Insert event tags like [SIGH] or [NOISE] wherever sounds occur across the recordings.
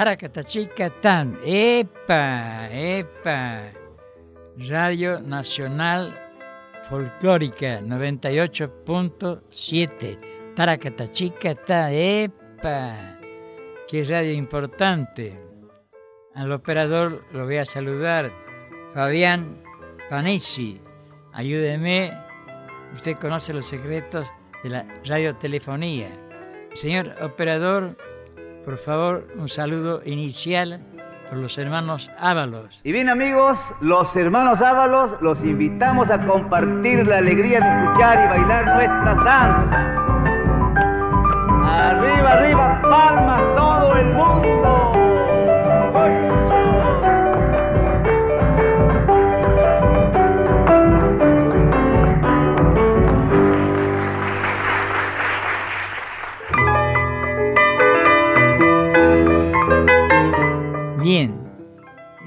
Tarakata Chica Tan. ¡Epa! ¡Epa! Radio Nacional Folclórica 98.7, Taracatachicatán, epa, qué radio importante. Al operador lo voy a saludar, Fabián Panesi, ayúdeme, usted conoce los secretos de la radiotelefonía. Señor operador, por favor, un saludo inicial los hermanos Ábalos. Y bien amigos, los hermanos Ábalos los invitamos a compartir la alegría de escuchar y bailar nuestras danzas. Arriba, arriba, palmas todo el mundo.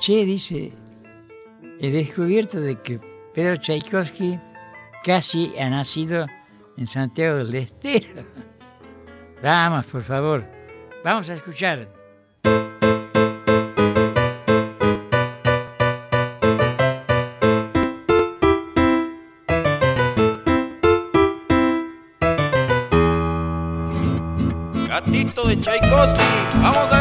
Che, dice, he descubierto de que Pedro Tchaikovsky casi ha nacido en Santiago del Estero. [LAUGHS] Vamos, por favor, vamos a escuchar. Gatito de Tchaikovsky. ¡Vamos, Darío!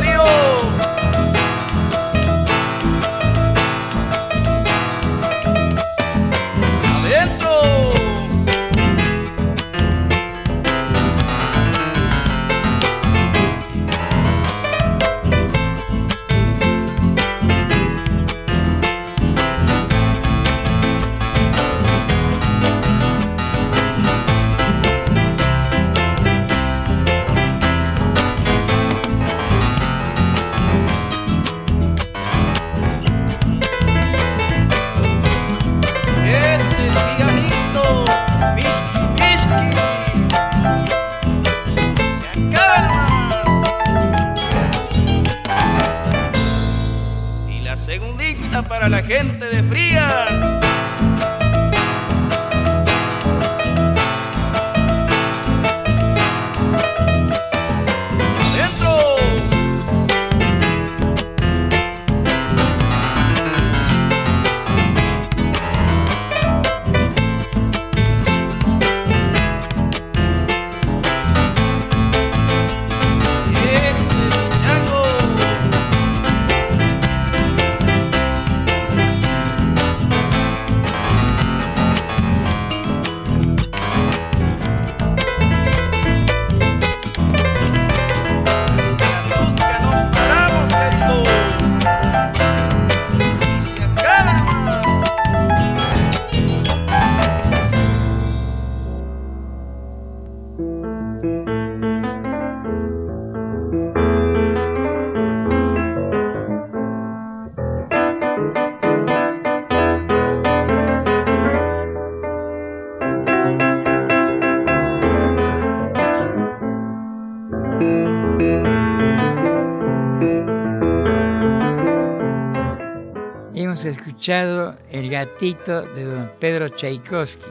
El gatito de don Pedro Tchaikovsky,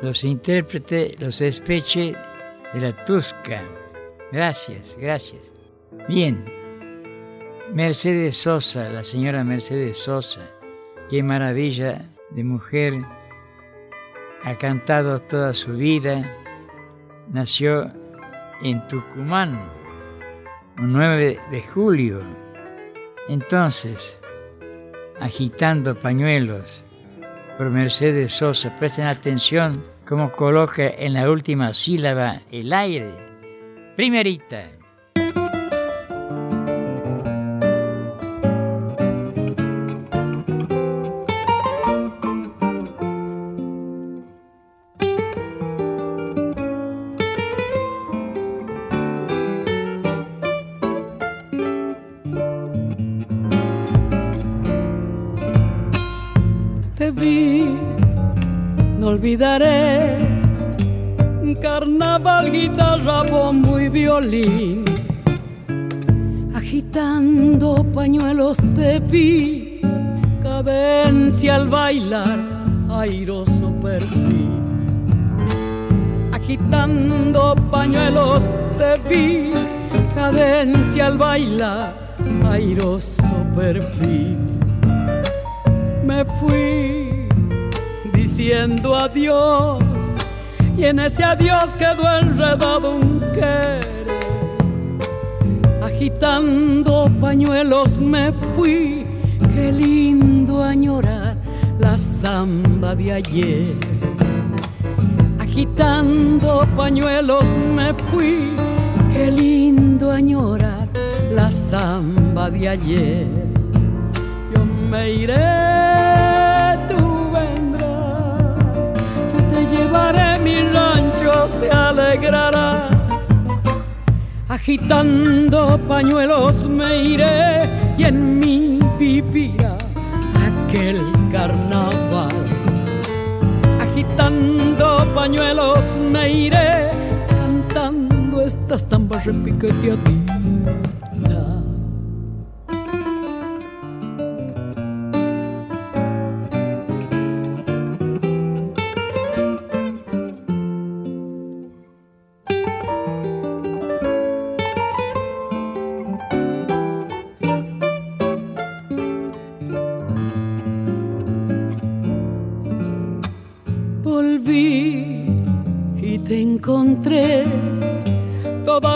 los intérpretes, los espeche de la Tusca. Gracias, gracias. Bien, Mercedes Sosa, la señora Mercedes Sosa, qué maravilla de mujer, ha cantado toda su vida, nació en Tucumán, un 9 de julio. Entonces, agitando pañuelos, por Mercedes Sosa. Presten atención cómo coloca en la última sílaba el aire. Primerita. Agitando pañuelos de vi, cadencia al bailar, airoso perfil. Agitando pañuelos de vi, cadencia al bailar, airoso perfil. Me fui diciendo adiós y en ese adiós quedó enredado un querer. Agitando pañuelos me fui, qué lindo añorar la samba de ayer. Agitando pañuelos me fui, qué lindo añorar la samba de ayer. Yo me iré llevaré mi rancho, se alegrará. Agitando pañuelos me iré y en mí vivirá aquel carnaval. Agitando pañuelos me iré cantando esta samba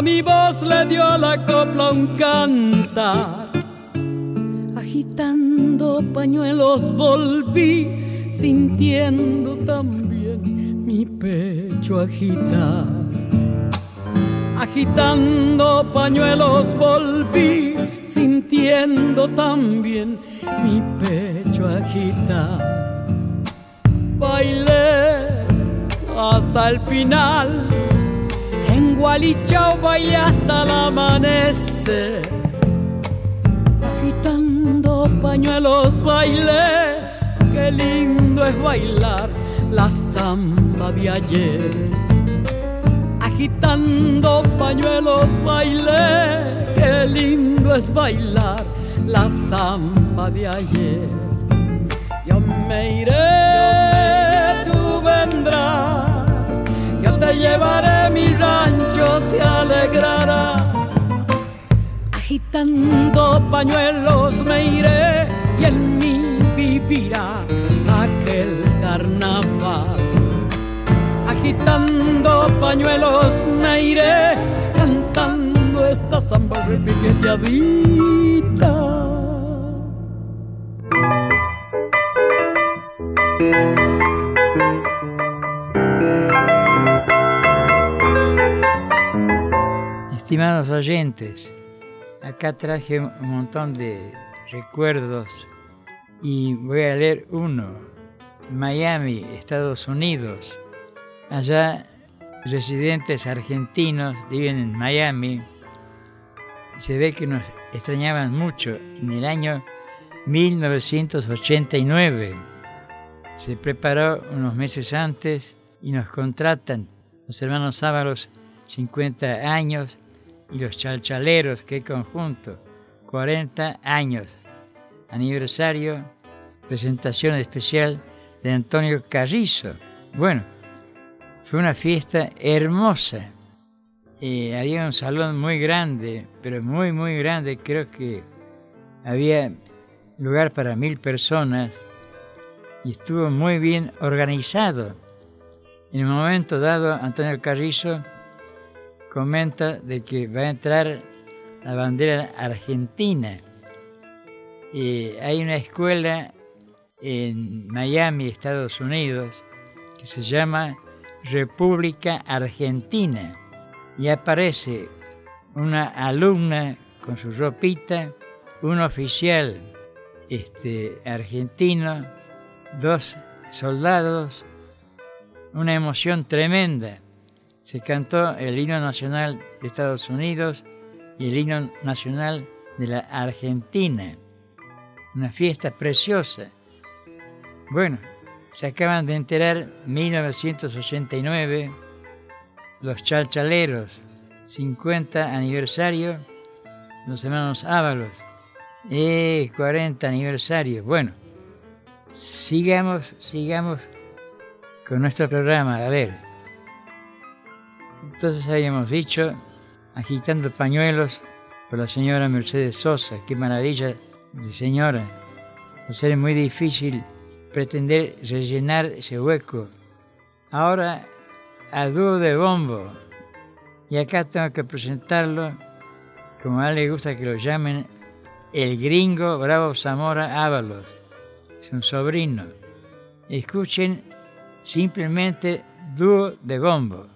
mi voz le dio a la copla un cantar. Agitando pañuelos volví, sintiendo también mi pecho agitar. Agitando pañuelos volví, sintiendo también mi pecho agitar. Bailé hasta el final en Gualichao bailé hasta el amanecer. Agitando pañuelos bailé, qué lindo es bailar la samba de ayer. Agitando pañuelos bailé, qué lindo es bailar la samba de ayer. Yo me iré, tú vendrás te llevaré, mi rancho se alegrará. Agitando pañuelos me iré y en mí vivirá aquel carnaval. Agitando pañuelos me iré cantando esta samba repiqueteadita. Estimados oyentes, acá traje un montón de recuerdos y voy a leer uno. Miami, Estados Unidos. Allá residentes argentinos viven en Miami. Se ve que nos extrañaban mucho. En el año 1989 se preparó unos meses antes y nos contratan los hermanos Ábalos 50 años y los chalchaleros, qué conjunto, 40 años, aniversario, presentación especial de Antonio Carrizo. Bueno, fue una fiesta hermosa. Eh, había un salón muy grande, pero muy, muy grande, creo que había lugar para mil personas y estuvo muy bien organizado. En un momento dado, Antonio Carrizo comenta de que va a entrar la bandera argentina. hay una escuela en Miami, Estados Unidos, que se llama República Argentina. Y aparece una alumna con su ropita, un oficial este, argentino, dos soldados, una emoción tremenda. Se cantó el himno nacional de Estados Unidos y el himno nacional de la Argentina. Una fiesta preciosa. Bueno, se acaban de enterar 1989 los chalchaleros, 50 aniversario, los hermanos Ábalos, eh, 40 aniversario. Bueno, sigamos, sigamos con nuestro programa. A ver, entonces habíamos dicho, agitando pañuelos por la señora Mercedes Sosa, qué maravilla de señora. Va a ser muy difícil pretender rellenar ese hueco. Ahora, a dúo de bombo. Y acá tengo que presentarlo, como a él le gusta que lo llamen, el gringo Bravo Zamora Ábalos. Es un sobrino. Escuchen simplemente dúo de bombo.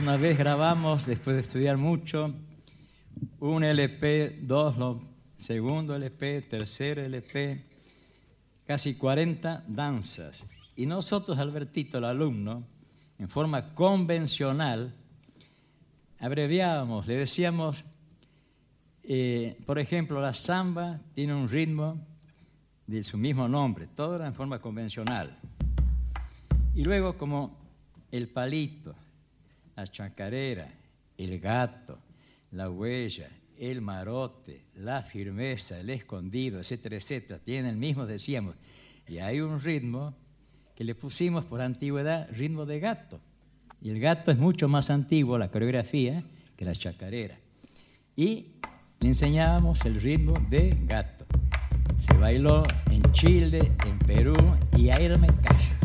Una vez grabamos, después de estudiar mucho, un LP, dos, segundo LP, tercer LP, casi 40 danzas. Y nosotros, Albertito, el alumno, en forma convencional, abreviábamos, le decíamos, eh, por ejemplo, la samba tiene un ritmo de su mismo nombre, todo era en forma convencional. Y luego como el palito, la chacarera, el gato, la huella, el marote, la firmeza, el escondido, etcétera, etcétera, tienen el mismo, decíamos. Y hay un ritmo que le pusimos por antigüedad ritmo de gato. Y el gato es mucho más antiguo, la coreografía, que la chacarera. Y le enseñábamos el ritmo de gato. Se bailó en Chile, en Perú y ahí me callo.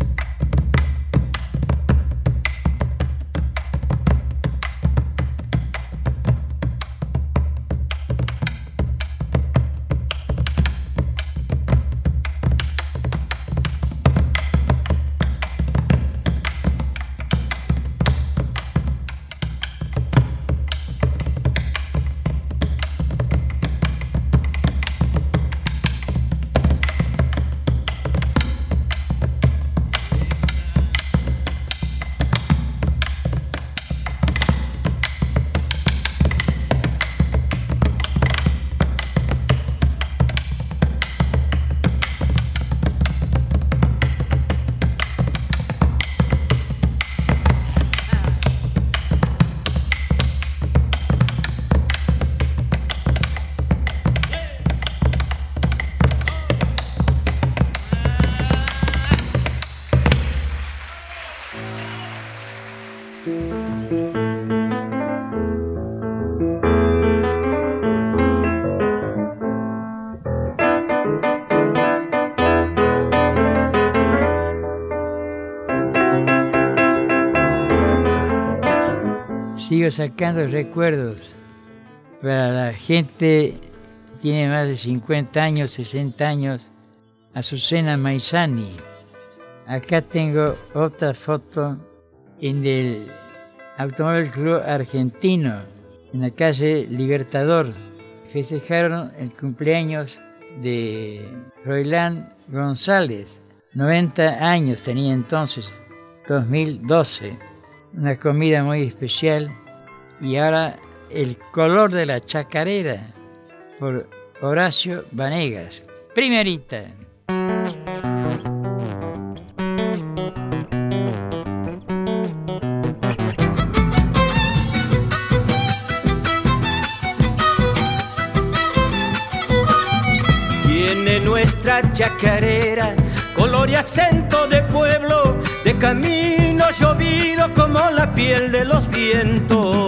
Sigo sacando recuerdos para la gente tiene más de 50 años, 60 años, Azucena Maizani. Acá tengo otra foto en el Automóvil Club Argentino, en la calle Libertador. Festejaron el cumpleaños de Roilán González. 90 años tenía entonces, 2012. Una comida muy especial. Y ahora el color de la chacarera por Horacio Vanegas. Primerita. Tiene nuestra chacarera color y acento de pueblo, de camino llovido como la piel de los vientos.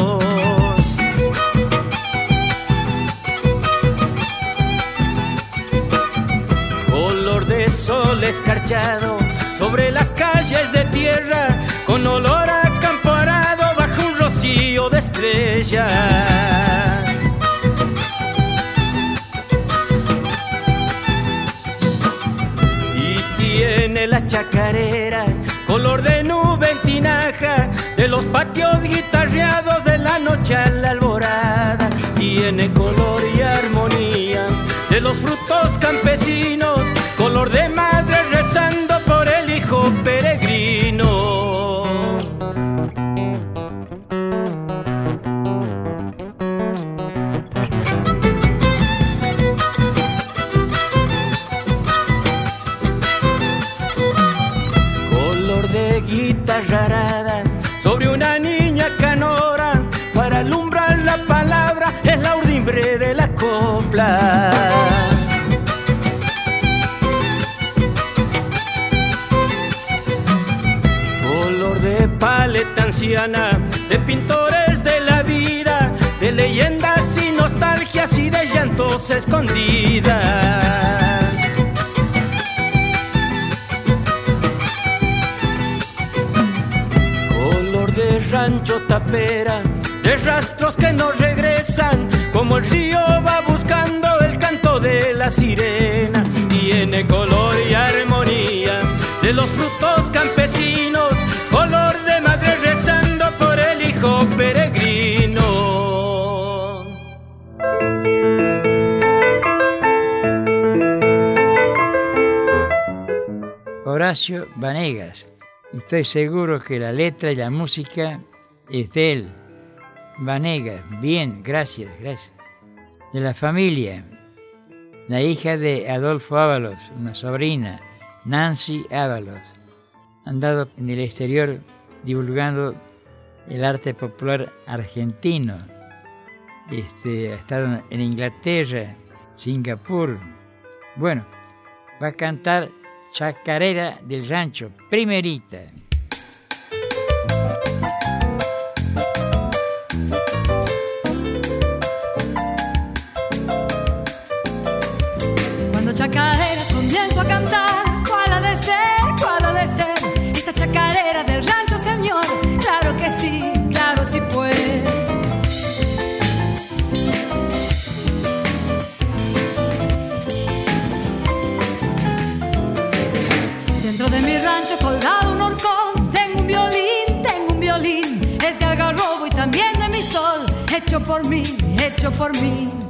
Escarchado sobre las calles de tierra, con olor a campo arado bajo un rocío de estrellas. tiene la chacarera, color de nube en tinaja, de los patios guitarreados de la noche a la alborada. Tiene color y armonía de los frutos campesinos, color de madre rezando por el hijo peregrino. sobre una niña canora de pintores de la vida, de leyendas y nostalgias y de llantos escondidas. rancho tapera, de rastros que no regresan, como el río va buscando el canto de la sirena. Tiene color y armonía de los frutos campesinos, Horacio Vanegas. Estoy seguro que la letra y la música es de él. Vanegas, bien, gracias, gracias. De la familia, la hija de Adolfo Ábalos, una sobrina, Nancy Ábalos. Andado en el exterior divulgando el arte popular argentino. Este, ha estado en Inglaterra, Singapur. Bueno, va a cantar Chacarera del Rancho, primerita. Hecho por mí.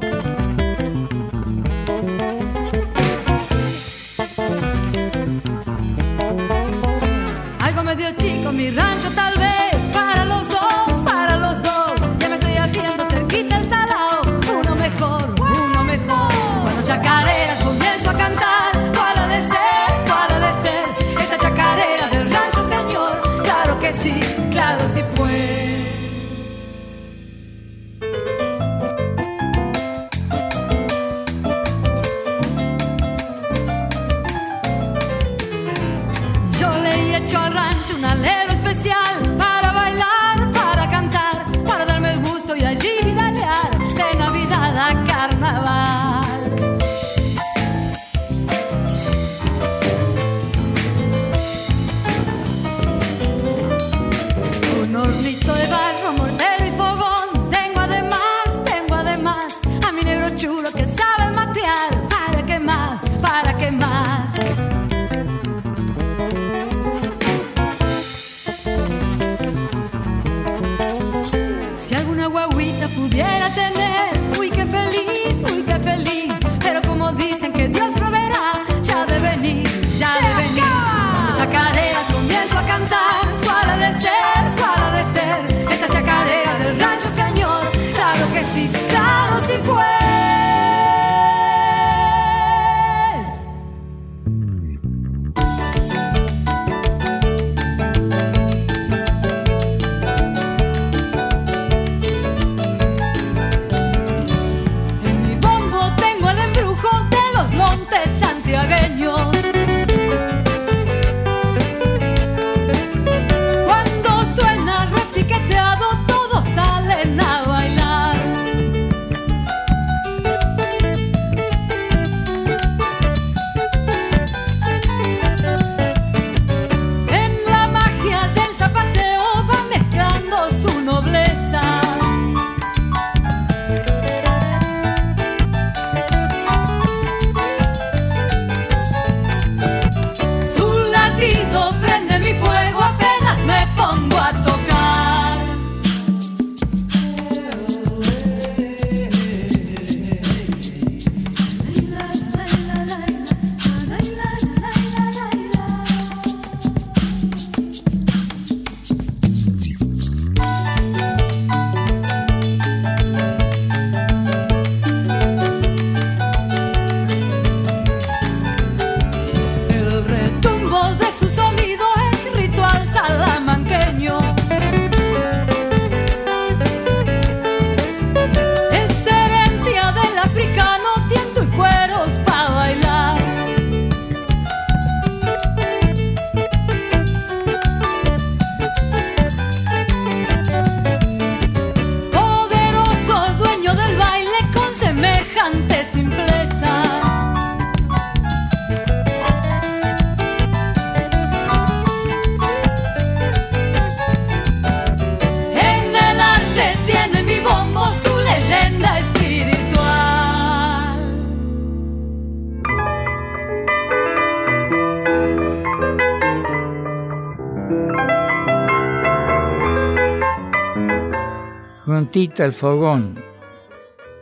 Juntito al fogón.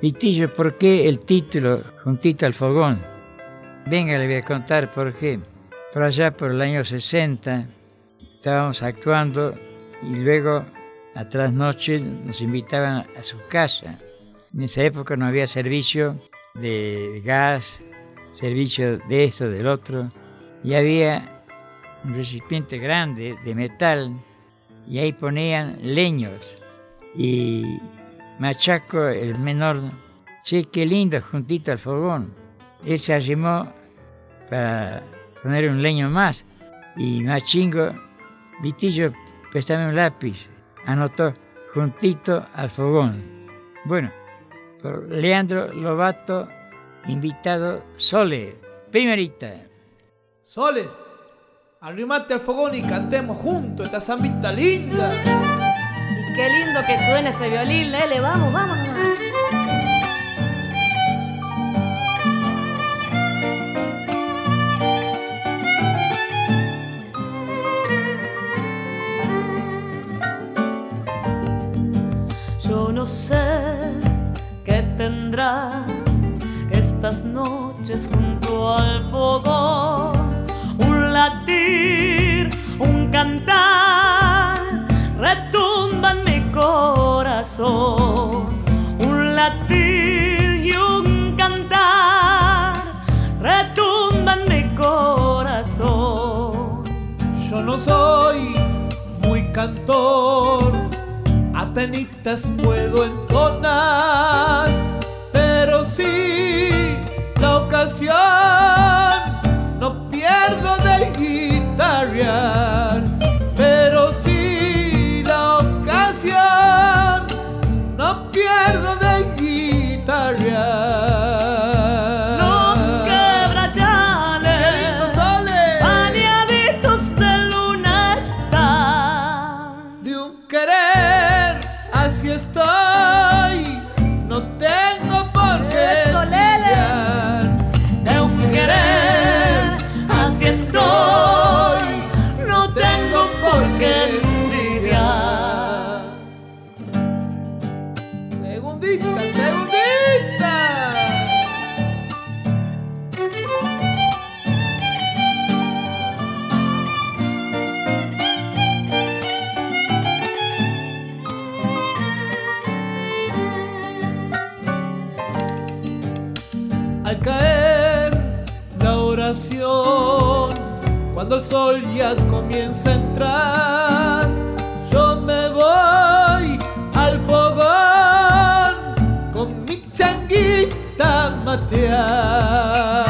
Vitillo, ¿por qué el título Juntito al fogón? Venga, le voy a contar por qué. Por allá por el año 60 estábamos actuando y luego a trasnoche nos invitaban a su casa. En esa época no había servicio de gas, servicio de esto, del otro, y había un recipiente grande de metal y ahí ponían leños. Y Machaco, el menor, che, qué lindo juntito al fogón. Él se arrimó para poner un leño más y Machingo, Vitillo, préstame un lápiz, anotó juntito al fogón. Bueno, por Leandro Lobato, invitado Sole, primerita. Sole, arrimate al fogón y cantemos juntos esta zambita linda. Que suena ese violín, Lele. Vamos, vamos. Yo no sé qué tendrá estas noches junto al fogón. Un latir y un cantar, retumba en mi corazón. Yo no soy muy cantor, apenitas puedo entonar, pero sí la ocasión Cuando el sol ya comienza a entrar, yo me voy al fogón con mi changuita matear.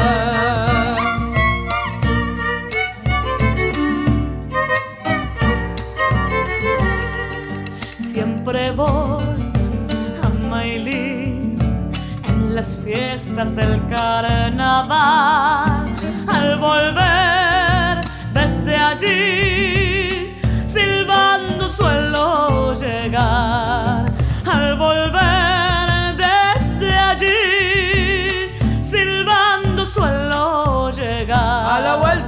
Siempre voy a Mailí en las fiestas del carnaval. Volver desde allí, silbando suelo llegar. Al volver desde allí, silbando suelo llegar. A la vueltita,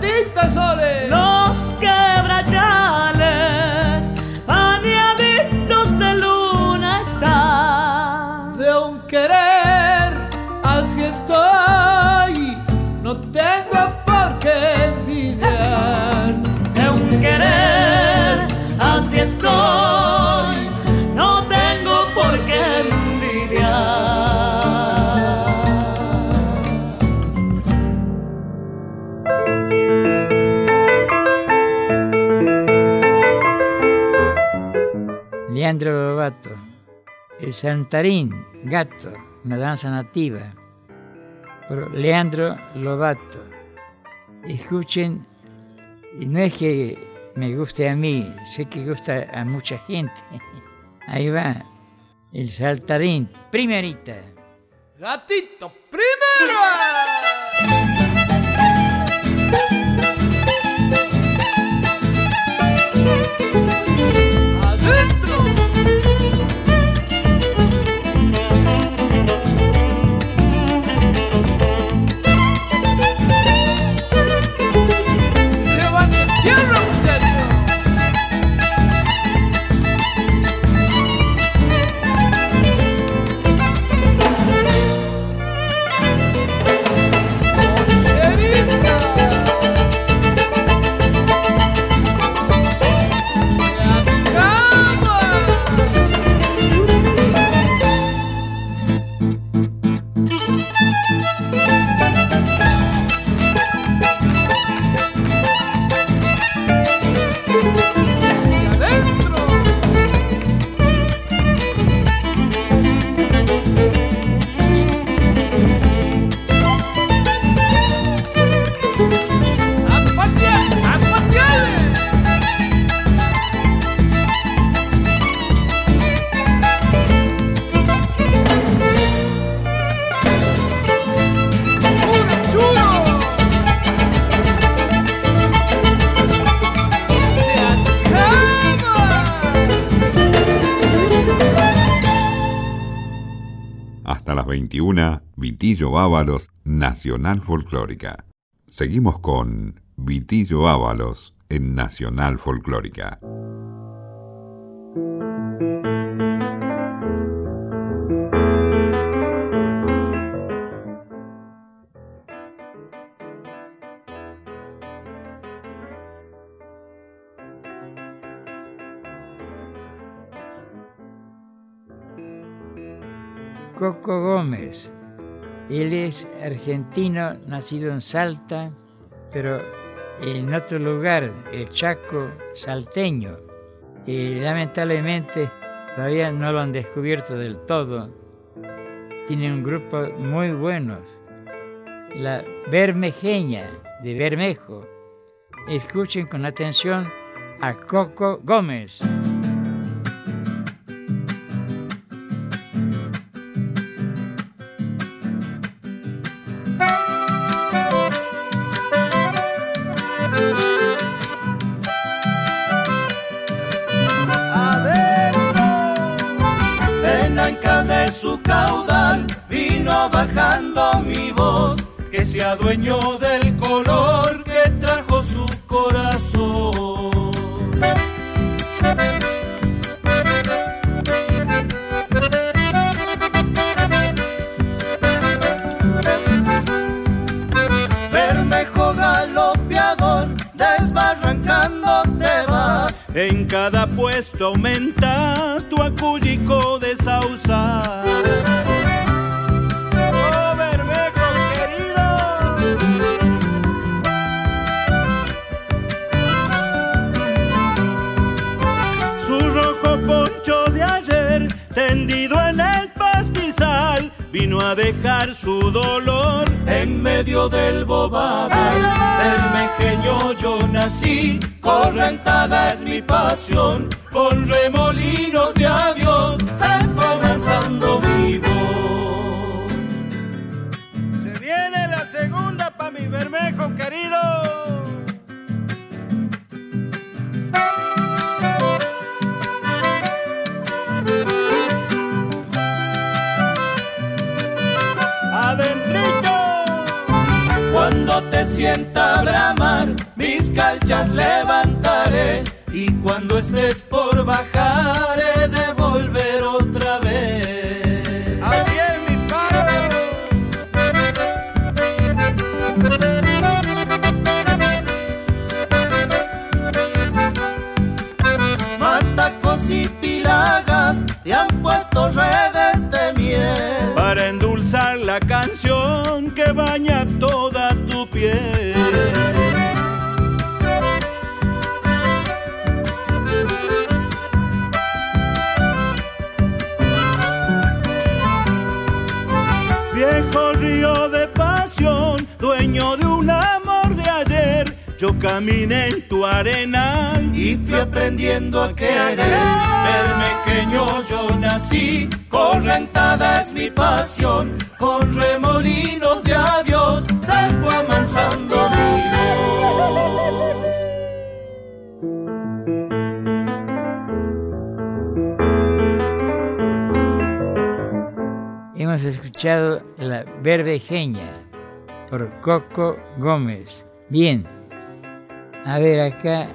Leandro Lobato, el Santarín, gato, una danza nativa. Por Leandro Lobato. Escuchen, y no es que me guste a mí, sé que gusta a mucha gente. [LAUGHS] Ahí va, el Saltarín, primerita. Gatito, primero. Las 21, Vitillo Ábalos, Nacional Folclórica. Seguimos con Vitillo Ábalos en Nacional Folclórica. Coco Gómez. Él es argentino, nacido en Salta, pero en otro lugar, el Chaco salteño. Y lamentablemente todavía no lo han descubierto del todo. Tiene un grupo muy bueno, la Bermejeña de Bermejo. Escuchen con atención a Coco Gómez. Adueñó del color que trajo su corazón. Bermejo galopeador, desbarrancando te vas. En cada puesto aumentas tu acúlico de a dejar su dolor en medio del bobado. Bermejeño yo nací, correntada es mi pasión, con remolinos de adiós se fue avanzando mi voz. Se viene la segunda pa' mi Bermejo querido. Sienta bramar, mis calchas levantaré. Y cuando estés por bajar, caminé en tu arena y fui aprendiendo a querer. Bermequeño yo nací, correntada es mi pasión, con remolinos de adiós se fue amansando mi voz. Hemos escuchado La Verbejeña por Coco Gómez. Bien, a ver acá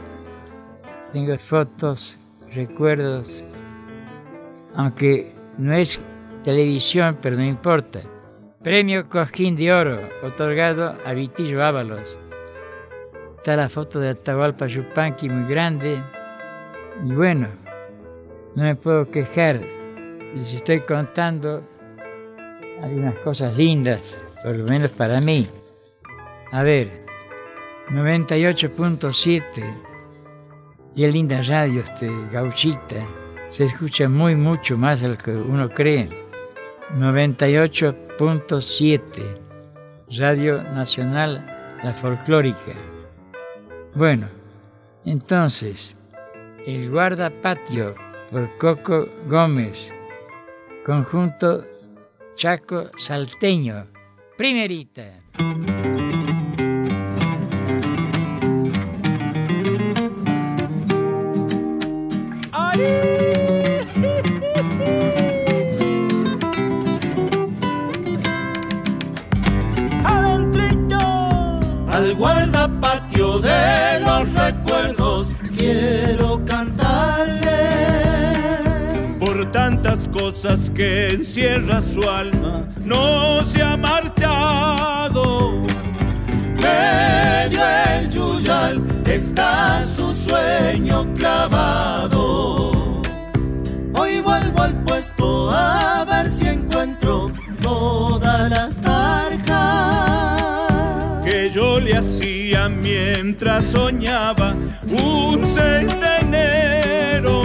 tengo fotos, recuerdos, aunque no es televisión, pero no importa. Premio Cosquín de Oro, otorgado a Vitillo Ábalos. Está la foto de Atahualpa Yupanqui muy grande. Y bueno, no me puedo quejar. Les estoy contando algunas cosas lindas, por lo menos para mí. A ver, 98.7. Y linda radio este gauchita. Se escucha muy mucho más de lo que uno cree. 98.7. Radio Nacional La Folclórica. Bueno, entonces, El Guardapatio por Coco Gómez. Conjunto Chaco Salteño. Primerita. Al guardapatio de los recuerdos quiero cantarle por tantas cosas que encierra su alma, no se ha marchado. Medio el yuyal está su sueño clavado. Hoy vuelvo al puesto a ver si encuentro todas las tarjas que yo le hacía mientras soñaba un 6 de enero.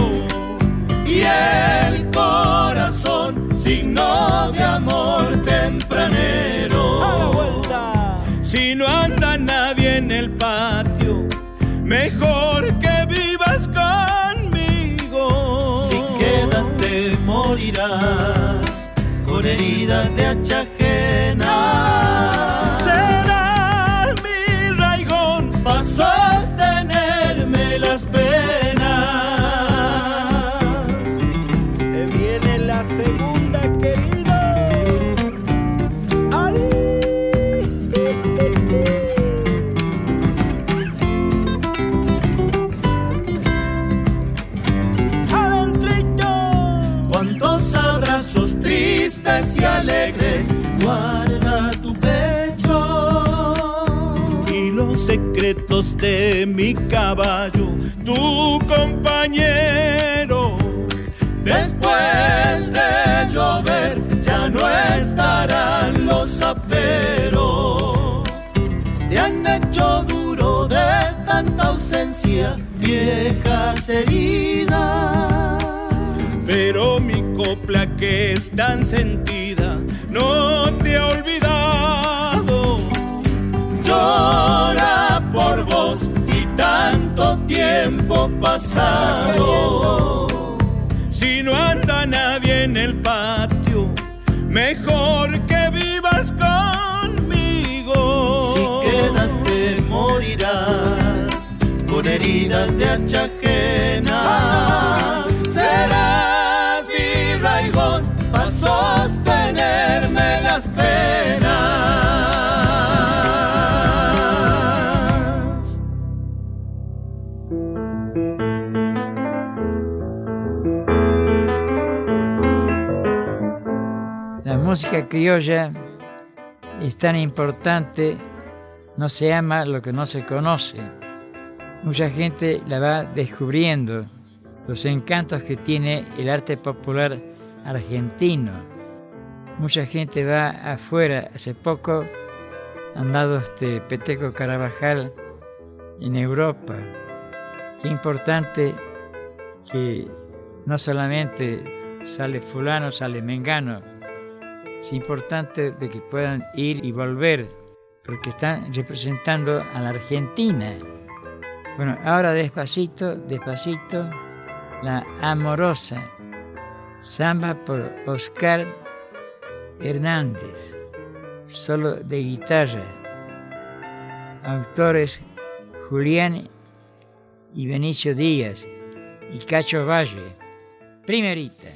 Y el corazón, signo de amor tempranero. Si no anda nadie en el patio, mejor que vivas conmigo. Si quedas te morirás con heridas de hacha ajena. De mi caballo, tu compañero. Después de llover ya no estarán los aperos. Te han hecho duro de tanta ausencia, viejas heridas. Pero mi copla que es tan sentida no te ha olvidado. Y tanto tiempo pasado. Si no anda nadie en el patio, mejor que vivas conmigo. Si quedas te morirás con heridas de hacha ajena. Música criolla es tan importante, no se ama lo que no se conoce. Mucha gente la va descubriendo, los encantos que tiene el arte popular argentino. Mucha gente va afuera. Hace poco han dado este Peteco Carabajal en Europa. Qué importante que no solamente sale fulano, sale mengano. Es importante de que puedan ir y volver, porque están representando a la Argentina. Bueno, ahora despacito, despacito, la amorosa. Samba por Oscar Hernández, solo de guitarra. Autores Julián y Benicio Díaz y Cacho Valle. Primerita.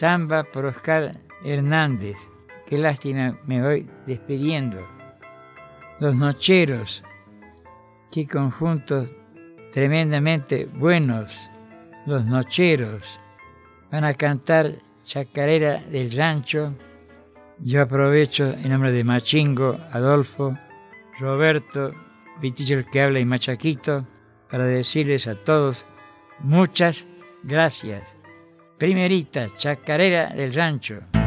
Samba por Oscar Hernández. Qué lástima, me voy despidiendo. Los Nocheros, qué conjuntos tremendamente buenos. Los Nocheros van a cantar Chacarera del Rancho. Yo aprovecho en nombre de Machingo, Adolfo, Roberto, Vitillo que habla y Machaquito para decirles a todos muchas gracias. Primerita, chacarera del rancho.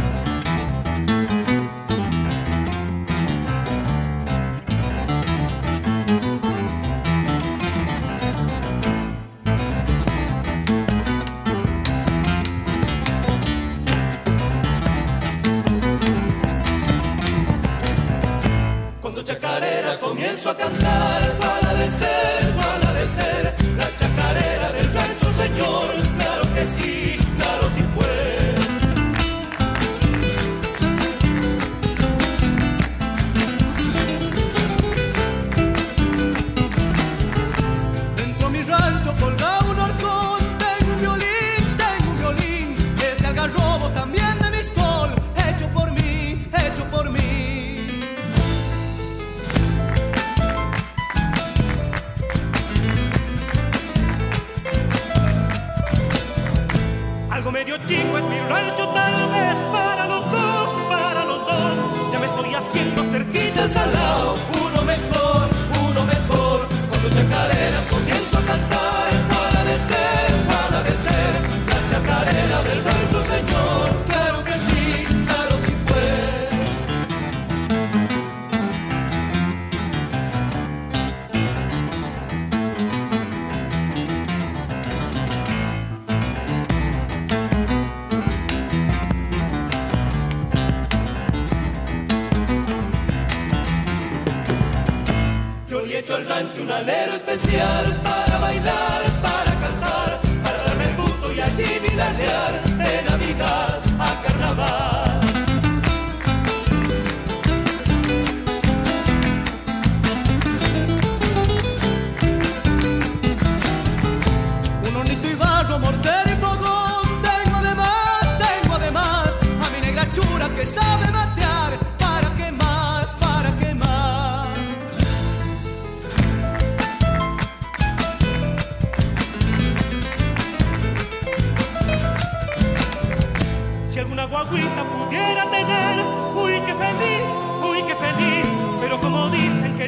especial.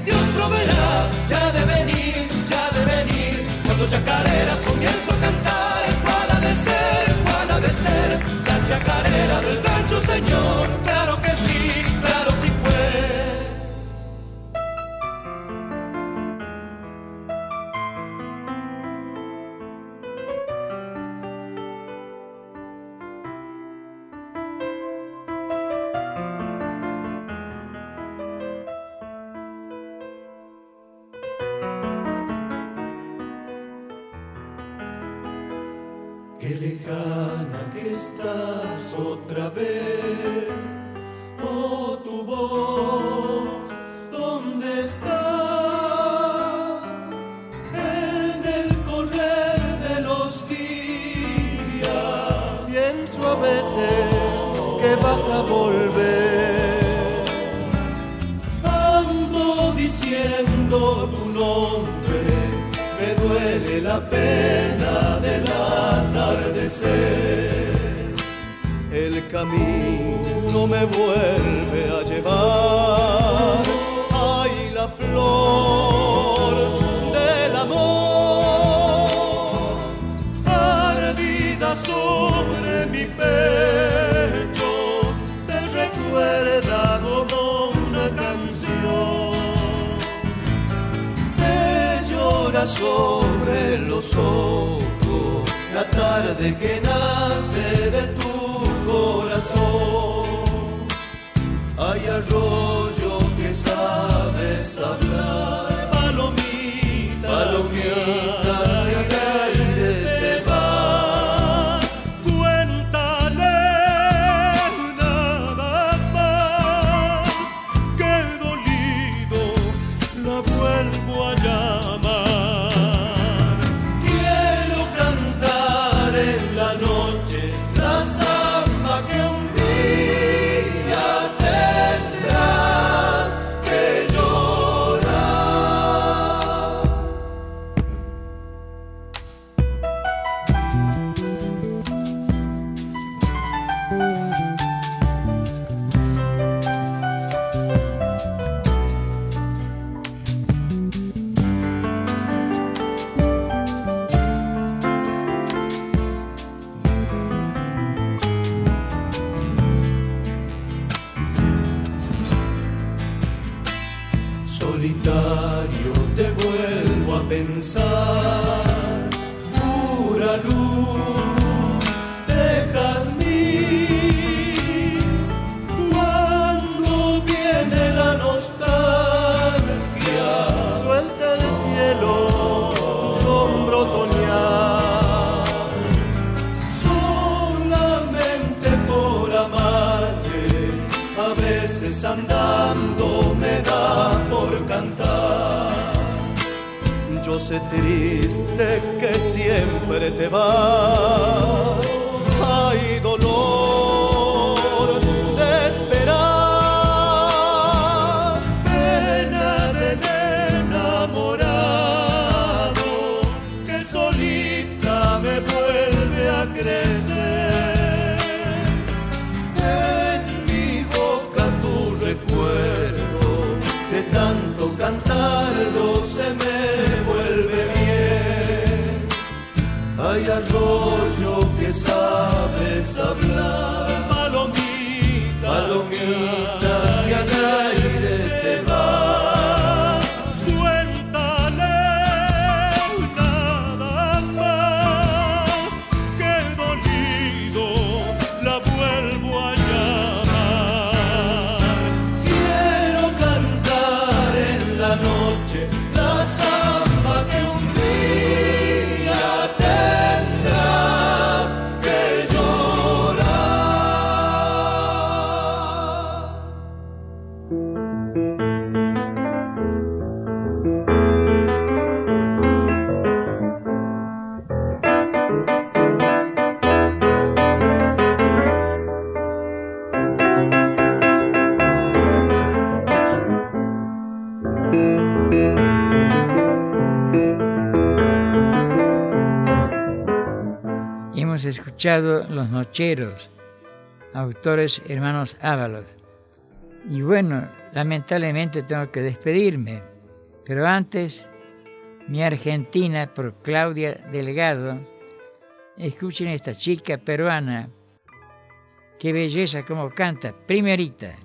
Dios proveerá. Ya viajou. escuchado Los Nocheros, autores hermanos Ábalos. Y bueno, lamentablemente tengo que despedirme, pero antes, mi Argentina por Claudia Delgado. Escuchen a esta chica peruana. Qué belleza como canta, primerita.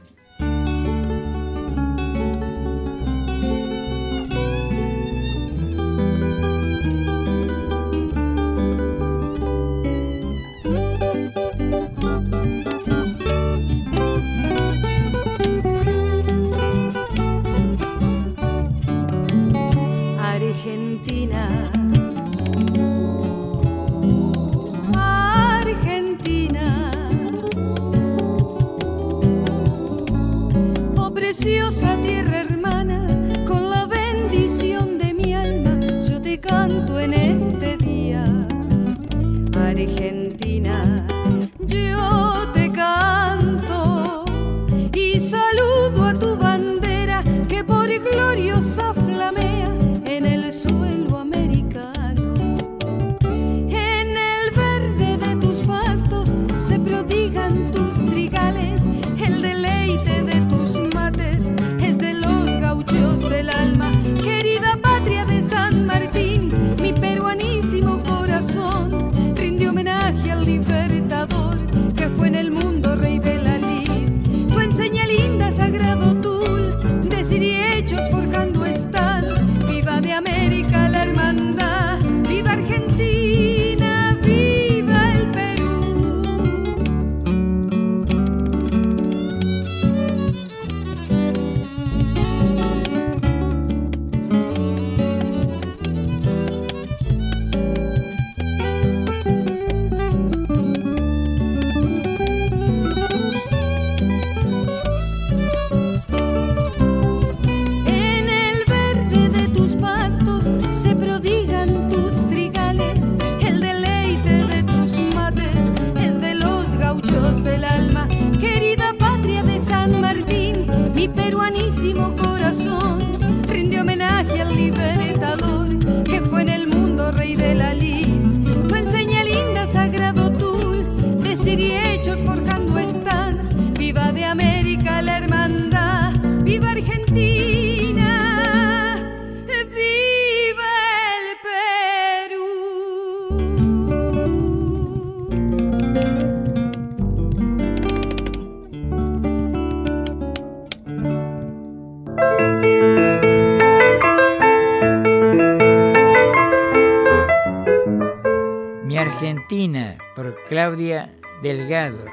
Claudia Delgado.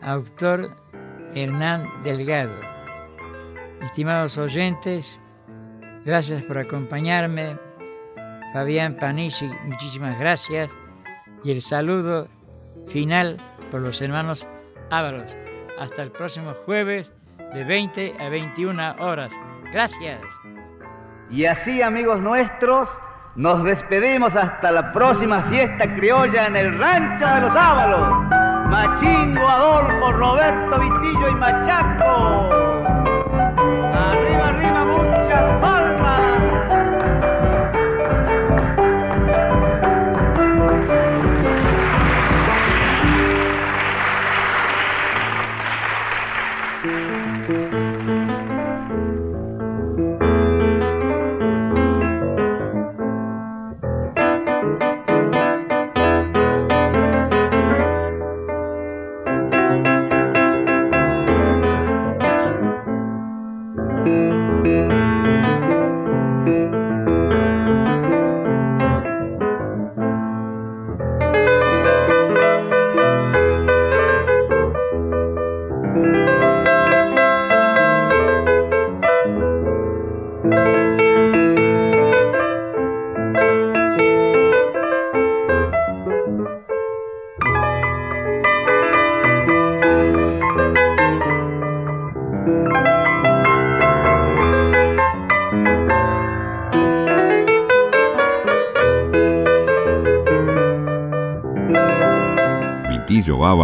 Autor Hernán Delgado. Estimados oyentes, gracias por acompañarme. Fabián Panisi, muchísimas gracias. Y el saludo final por los hermanos Ábalos. Hasta el próximo jueves de 20 a 21 horas. Gracias. Y así, amigos nuestros, nos despedimos hasta la próxima fiesta criolla en el Rancho de los Ábalos. Machingo, Adolfo, Roberto, Vitillo y Machaco.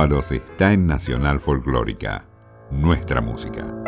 Está en Nacional Folclórica, nuestra música.